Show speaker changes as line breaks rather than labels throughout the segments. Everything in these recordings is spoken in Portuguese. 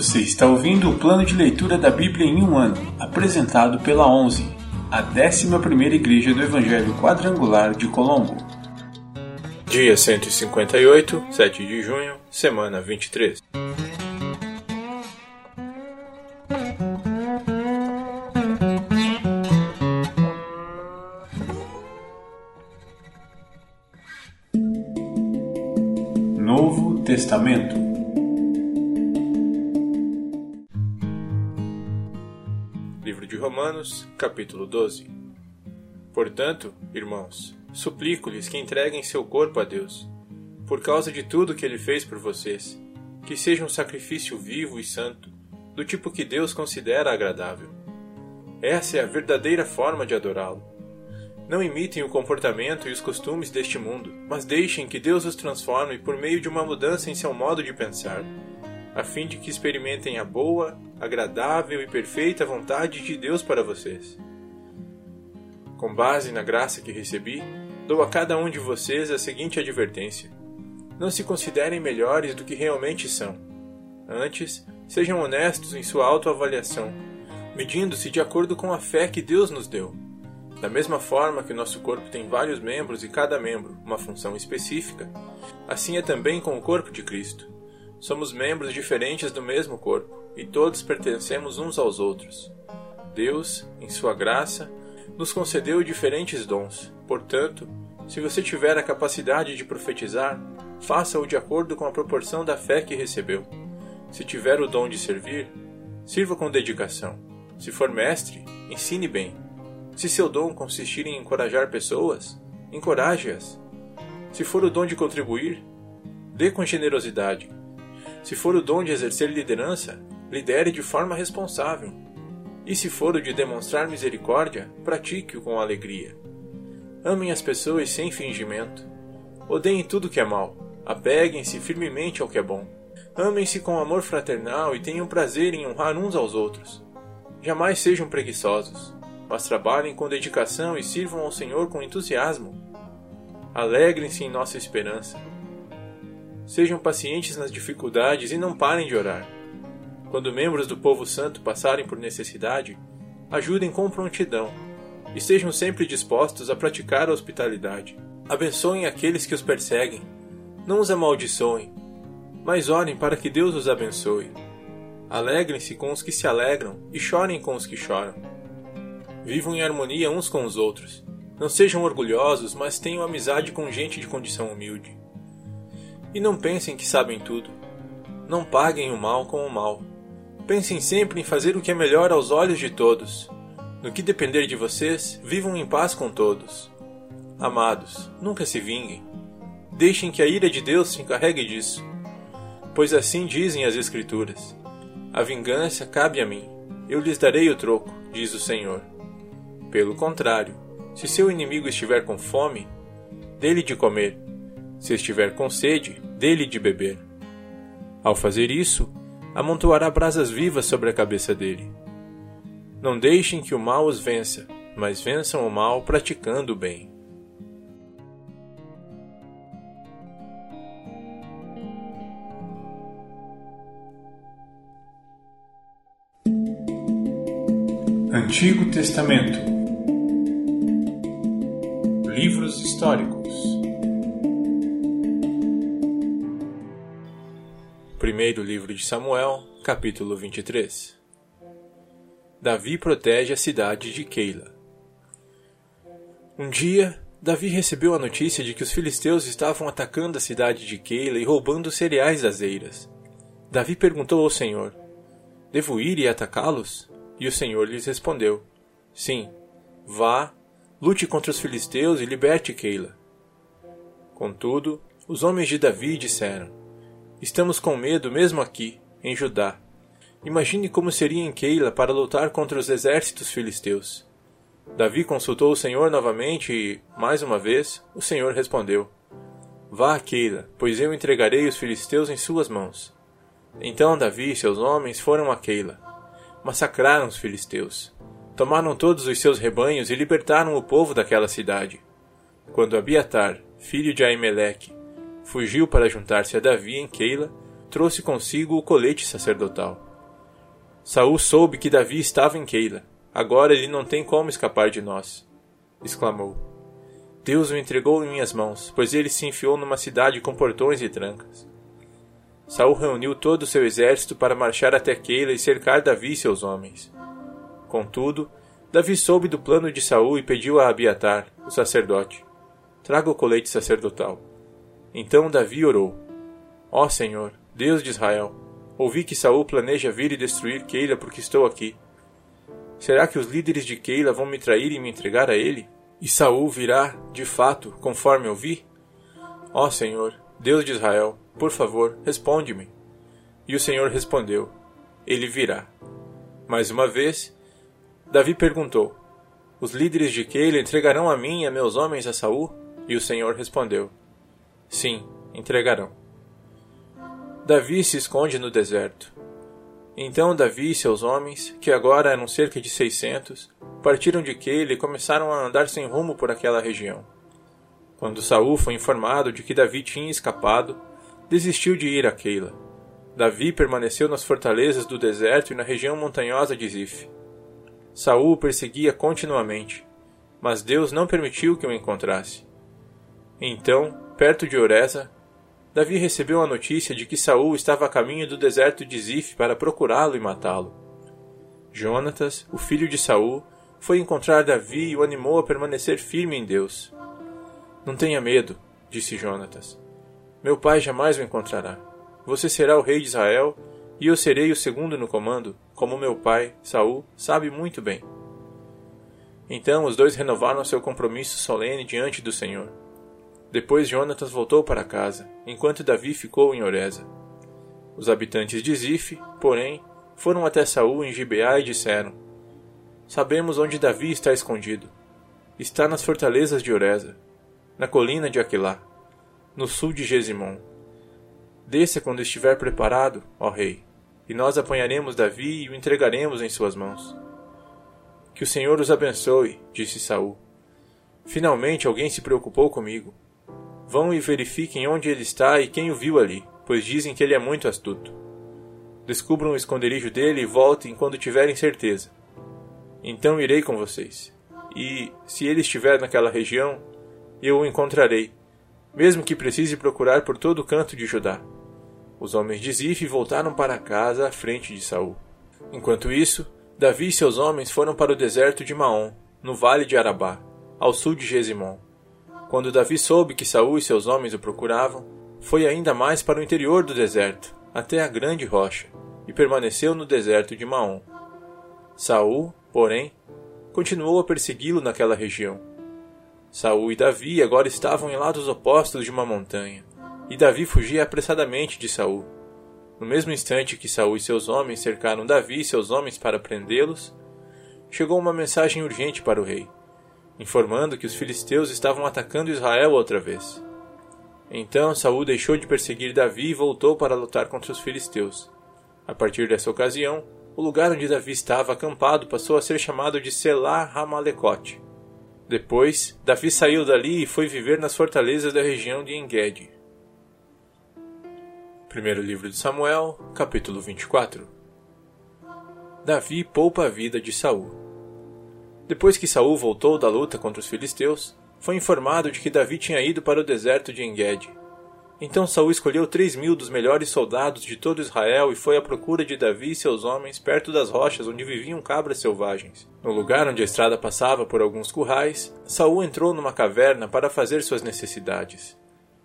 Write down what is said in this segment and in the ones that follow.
Você está ouvindo o plano de leitura da Bíblia em um ano, apresentado pela 11, a 11ª Igreja do Evangelho Quadrangular de Colombo.
Dia 158, 7 de junho, semana 23.
Novo Testamento
Romanos, capítulo 12. Portanto, irmãos, suplico-lhes que entreguem seu corpo a Deus, por causa de tudo que ele fez por vocês, que seja um sacrifício vivo e santo, do tipo que Deus considera agradável. Essa é a verdadeira forma de adorá-lo. Não imitem o comportamento e os costumes deste mundo, mas deixem que Deus os transforme por meio de uma mudança em seu modo de pensar, a fim de que experimentem a boa, agradável e perfeita vontade de Deus para vocês. Com base na graça que recebi, dou a cada um de vocês a seguinte advertência: Não se considerem melhores do que realmente são. Antes, sejam honestos em sua autoavaliação, medindo-se de acordo com a fé que Deus nos deu. Da mesma forma que nosso corpo tem vários membros e cada membro uma função específica, assim é também com o corpo de Cristo. Somos membros diferentes do mesmo corpo e todos pertencemos uns aos outros. Deus, em sua graça, nos concedeu diferentes dons. Portanto, se você tiver a capacidade de profetizar, faça-o de acordo com a proporção da fé que recebeu. Se tiver o dom de servir, sirva com dedicação. Se for mestre, ensine bem. Se seu dom consistir em encorajar pessoas, encoraje-as. Se for o dom de contribuir, dê com generosidade. Se for o dom de exercer liderança, lidere de forma responsável. E se for o de demonstrar misericórdia, pratique-o com alegria. Amem as pessoas sem fingimento. Odeiem tudo que é mal. Apeguem-se firmemente ao que é bom. Amem-se com amor fraternal e tenham prazer em honrar uns aos outros. Jamais sejam preguiçosos mas trabalhem com dedicação e sirvam ao Senhor com entusiasmo. Alegrem-se em nossa esperança. Sejam pacientes nas dificuldades e não parem de orar. Quando membros do povo santo passarem por necessidade, ajudem com prontidão e sejam sempre dispostos a praticar a hospitalidade. Abençoem aqueles que os perseguem, não os amaldiçoem, mas orem para que Deus os abençoe. Alegrem-se com os que se alegram e chorem com os que choram. Vivam em harmonia uns com os outros. Não sejam orgulhosos, mas tenham amizade com gente de condição humilde. E não pensem que sabem tudo. Não paguem o mal com o mal. Pensem sempre em fazer o que é melhor aos olhos de todos. No que depender de vocês, vivam em paz com todos. Amados, nunca se vinguem. Deixem que a ira de Deus se encarregue disso. Pois assim dizem as Escrituras: A vingança cabe a mim. Eu lhes darei o troco, diz o Senhor. Pelo contrário, se seu inimigo estiver com fome, dê-lhe de comer. Se estiver com sede, dê-lhe de beber. Ao fazer isso, amontoará brasas vivas sobre a cabeça dele. Não deixem que o mal os vença, mas vençam o mal praticando o bem.
Antigo Testamento Livros históricos
Primeiro livro de Samuel, capítulo 23 Davi protege a cidade de Keila. Um dia, Davi recebeu a notícia de que os filisteus estavam atacando a cidade de Keila e roubando cereais das eiras. Davi perguntou ao Senhor: Devo ir e atacá-los? E o Senhor lhes respondeu: Sim, vá, lute contra os filisteus e liberte Keila. Contudo, os homens de Davi disseram: Estamos com medo mesmo aqui, em Judá. Imagine como seria em Keila para lutar contra os exércitos filisteus. Davi consultou o Senhor novamente e, mais uma vez, o Senhor respondeu: Vá a Keila, pois eu entregarei os filisteus em suas mãos. Então Davi e seus homens foram a Keila massacraram os filisteus. Tomaram todos os seus rebanhos e libertaram o povo daquela cidade. Quando Abiatar, filho de Aimeleque, fugiu para juntar-se a Davi em Keila, trouxe consigo o colete sacerdotal. Saul soube que Davi estava em Keila. Agora ele não tem como escapar de nós. exclamou. Deus o entregou em minhas mãos, pois ele se enfiou numa cidade com portões e trancas. Saul reuniu todo o seu exército para marchar até Keila e cercar Davi e seus homens. Contudo, Davi soube do plano de Saul e pediu a Abiatar, o sacerdote: Traga o colete sacerdotal. Então Davi orou: Ó Senhor, Deus de Israel, ouvi que Saul planeja vir e destruir Keila porque estou aqui. Será que os líderes de Keila vão me trair e me entregar a ele? E Saul virá, de fato, conforme eu vi? Ó Senhor, Deus de Israel, por favor, responde-me. E o Senhor respondeu: Ele virá. Mais uma vez, Davi perguntou: Os líderes de Keila entregarão a mim e a meus homens a Saul? E o Senhor respondeu: Sim, entregarão. Davi se esconde no deserto. Então Davi e seus homens, que agora eram cerca de seiscentos, partiram de Keila e começaram a andar sem rumo por aquela região. Quando Saul foi informado de que Davi tinha escapado, desistiu de ir a Keila. Davi permaneceu nas fortalezas do deserto e na região montanhosa de Zif. Saul o perseguia continuamente, mas Deus não permitiu que o encontrasse. Então, perto de Oreza, Davi recebeu a notícia de que Saul estava a caminho do deserto de Zif para procurá-lo e matá-lo. Jonatas, o filho de Saul, foi encontrar Davi e o animou a permanecer firme em Deus. Não tenha medo, disse Jonatas. Meu pai jamais o encontrará. Você será o rei de Israel e eu serei o segundo no comando, como meu pai, Saul, sabe muito bem. Então os dois renovaram seu compromisso solene diante do Senhor. Depois Jonatas voltou para casa, enquanto Davi ficou em Oreza. Os habitantes de Zif, porém, foram até Saul em Gibeá e disseram: Sabemos onde Davi está escondido. Está nas fortalezas de Oreza, na colina de Aquilá, no sul de Gesimon. Desça quando estiver preparado, ó rei e nós apanharemos Davi e o entregaremos em suas mãos. Que o Senhor os abençoe, disse Saul. Finalmente alguém se preocupou comigo. Vão e verifiquem onde ele está e quem o viu ali, pois dizem que ele é muito astuto. Descubram o esconderijo dele e voltem quando tiverem certeza. Então irei com vocês. E, se ele estiver naquela região, eu o encontrarei, mesmo que precise procurar por todo o canto de Judá. Os homens de Zif voltaram para casa à frente de Saul. Enquanto isso, Davi e seus homens foram para o deserto de Maom, no vale de Arabá, ao sul de Gesimon. Quando Davi soube que Saul e seus homens o procuravam, foi ainda mais para o interior do deserto, até a grande rocha, e permaneceu no deserto de Maom. Saul, porém, continuou a persegui-lo naquela região. Saul e Davi agora estavam em lados opostos de uma montanha e Davi fugia apressadamente de Saul. No mesmo instante que Saul e seus homens cercaram Davi e seus homens para prendê-los, chegou uma mensagem urgente para o rei, informando que os filisteus estavam atacando Israel outra vez. Então Saul deixou de perseguir Davi e voltou para lutar contra os filisteus. A partir dessa ocasião, o lugar onde Davi estava acampado passou a ser chamado de Selah Ramalecote. Depois, Davi saiu dali e foi viver nas fortalezas da região de Engedi. Primeiro livro de Samuel, capítulo 24. Davi poupa a vida de Saul. Depois que Saul voltou da luta contra os filisteus, foi informado de que Davi tinha ido para o deserto de Engedi. Então Saul escolheu três mil dos melhores soldados de todo Israel e foi à procura de Davi e seus homens perto das rochas onde viviam cabras selvagens. No lugar onde a estrada passava por alguns currais, Saul entrou numa caverna para fazer suas necessidades.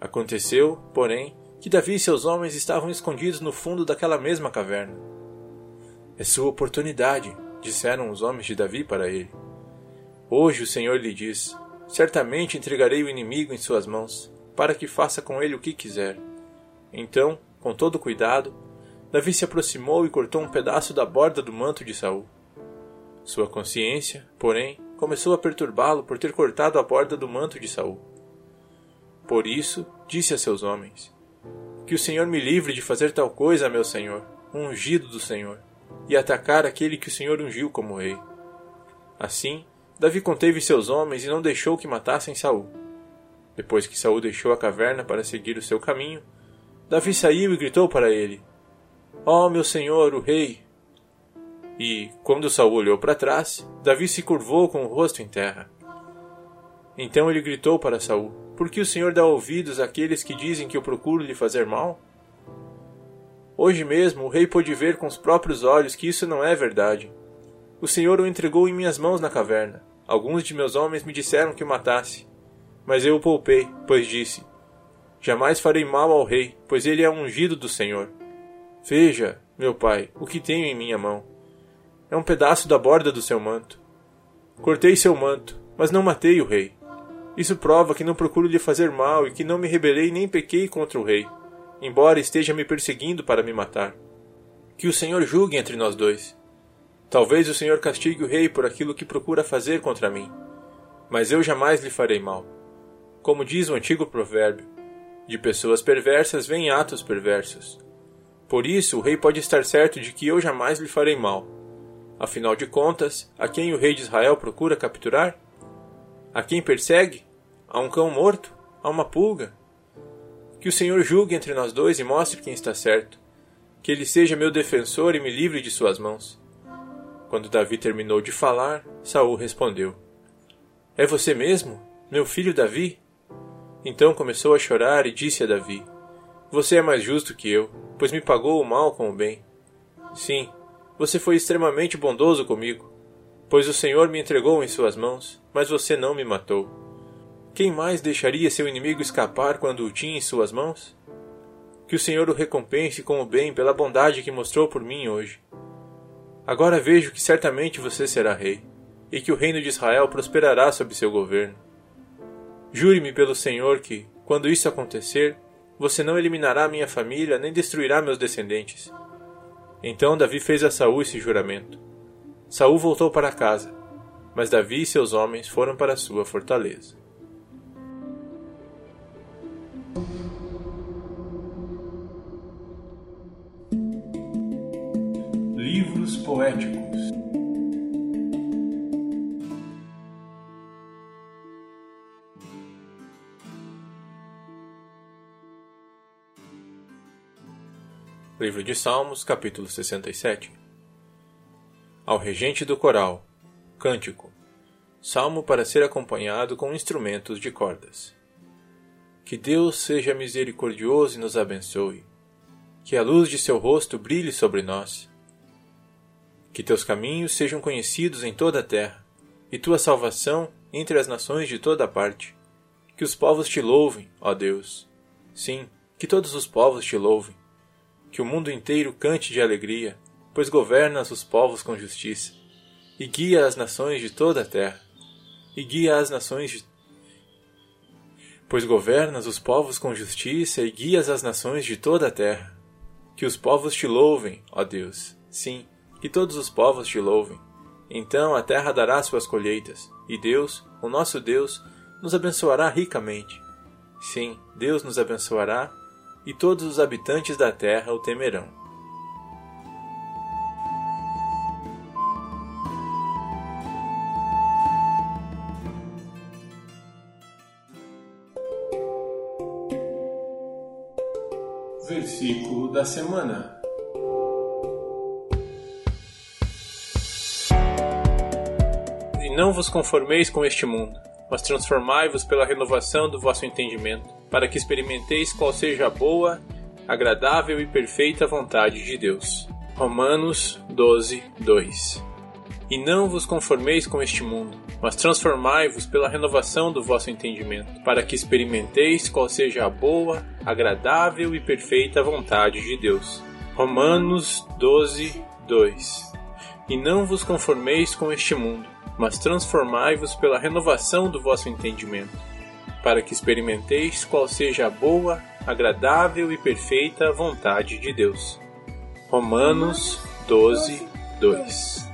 Aconteceu, porém, que Davi e seus homens estavam escondidos no fundo daquela mesma caverna. É sua oportunidade, disseram os homens de Davi para ele. Hoje o Senhor lhe diz: Certamente entregarei o inimigo em suas mãos, para que faça com ele o que quiser. Então, com todo cuidado, Davi se aproximou e cortou um pedaço da borda do manto de Saul. Sua consciência, porém, começou a perturbá-lo por ter cortado a borda do manto de Saul. Por isso, disse a seus homens: que o Senhor me livre de fazer tal coisa, meu Senhor, ungido do Senhor, e atacar aquele que o Senhor ungiu como rei. Assim, Davi conteve seus homens e não deixou que matassem Saul. Depois que Saul deixou a caverna para seguir o seu caminho, Davi saiu e gritou para ele: Ó oh, meu senhor, o rei! E, quando Saul olhou para trás, Davi se curvou com o rosto em terra. Então ele gritou para Saul: Por que o Senhor dá ouvidos àqueles que dizem que eu procuro lhe fazer mal? Hoje mesmo o rei pôde ver com os próprios olhos que isso não é verdade. O Senhor o entregou em minhas mãos na caverna. Alguns de meus homens me disseram que o matasse. Mas eu o poupei, pois disse: Jamais farei mal ao rei, pois ele é ungido do Senhor. Veja, meu pai, o que tenho em minha mão. É um pedaço da borda do seu manto. Cortei seu manto, mas não matei o rei. Isso prova que não procuro lhe fazer mal e que não me rebelei nem pequei contra o rei, embora esteja me perseguindo para me matar. Que o Senhor julgue entre nós dois. Talvez o Senhor castigue o rei por aquilo que procura fazer contra mim, mas eu jamais lhe farei mal. Como diz o antigo provérbio, de pessoas perversas vêm atos perversos. Por isso, o rei pode estar certo de que eu jamais lhe farei mal. Afinal de contas, a quem o rei de Israel procura capturar? A quem persegue? A um cão morto? A uma pulga? Que o Senhor julgue entre nós dois e mostre quem está certo. Que ele seja meu defensor e me livre de suas mãos. Quando Davi terminou de falar, Saul respondeu: É você mesmo, meu filho Davi? Então começou a chorar e disse a Davi: Você é mais justo que eu, pois me pagou o mal com o bem. Sim, você foi extremamente bondoso comigo, pois o Senhor me entregou em suas mãos, mas você não me matou. Quem mais deixaria seu inimigo escapar quando o tinha em suas mãos? Que o Senhor o recompense com o bem pela bondade que mostrou por mim hoje. Agora vejo que certamente você será rei, e que o reino de Israel prosperará sob seu governo. Jure-me pelo Senhor que, quando isso acontecer, você não eliminará minha família nem destruirá meus descendentes. Então Davi fez a Saul esse juramento. Saul voltou para casa, mas Davi e seus homens foram para sua fortaleza.
Poéticos.
Livro de Salmos, capítulo 67. Ao regente do coral. Cântico. Salmo para ser acompanhado com instrumentos de cordas. Que Deus seja misericordioso e nos abençoe. Que a luz de seu rosto brilhe sobre nós que teus caminhos sejam conhecidos em toda a terra, e tua salvação entre as nações de toda parte. Que os povos te louvem, ó Deus. Sim, que todos os povos te louvem. Que o mundo inteiro cante de alegria, pois governas os povos com justiça, e guia as nações de toda a terra. E guia as nações de pois governas os povos com justiça e guias as nações de toda a terra. Que os povos te louvem, ó Deus. Sim, que todos os povos te louvem. Então a terra dará suas colheitas, e Deus, o nosso Deus, nos abençoará ricamente. Sim, Deus nos abençoará, e todos os habitantes da terra o temerão.
Versículo da semana.
Não vos conformeis com este mundo, mas transformai-vos pela renovação do vosso entendimento, para que experimenteis qual seja a boa, agradável e perfeita vontade de Deus. Romanos 12, 2 E não vos conformeis com este mundo, mas transformai-vos pela renovação do vosso entendimento, para que experimenteis qual seja a boa, agradável e perfeita vontade de Deus. Romanos 12, 2 E não vos conformeis com este mundo, mas transformai-vos pela renovação do vosso entendimento, para que experimenteis qual seja a boa, agradável e perfeita vontade de Deus. Romanos 12, 2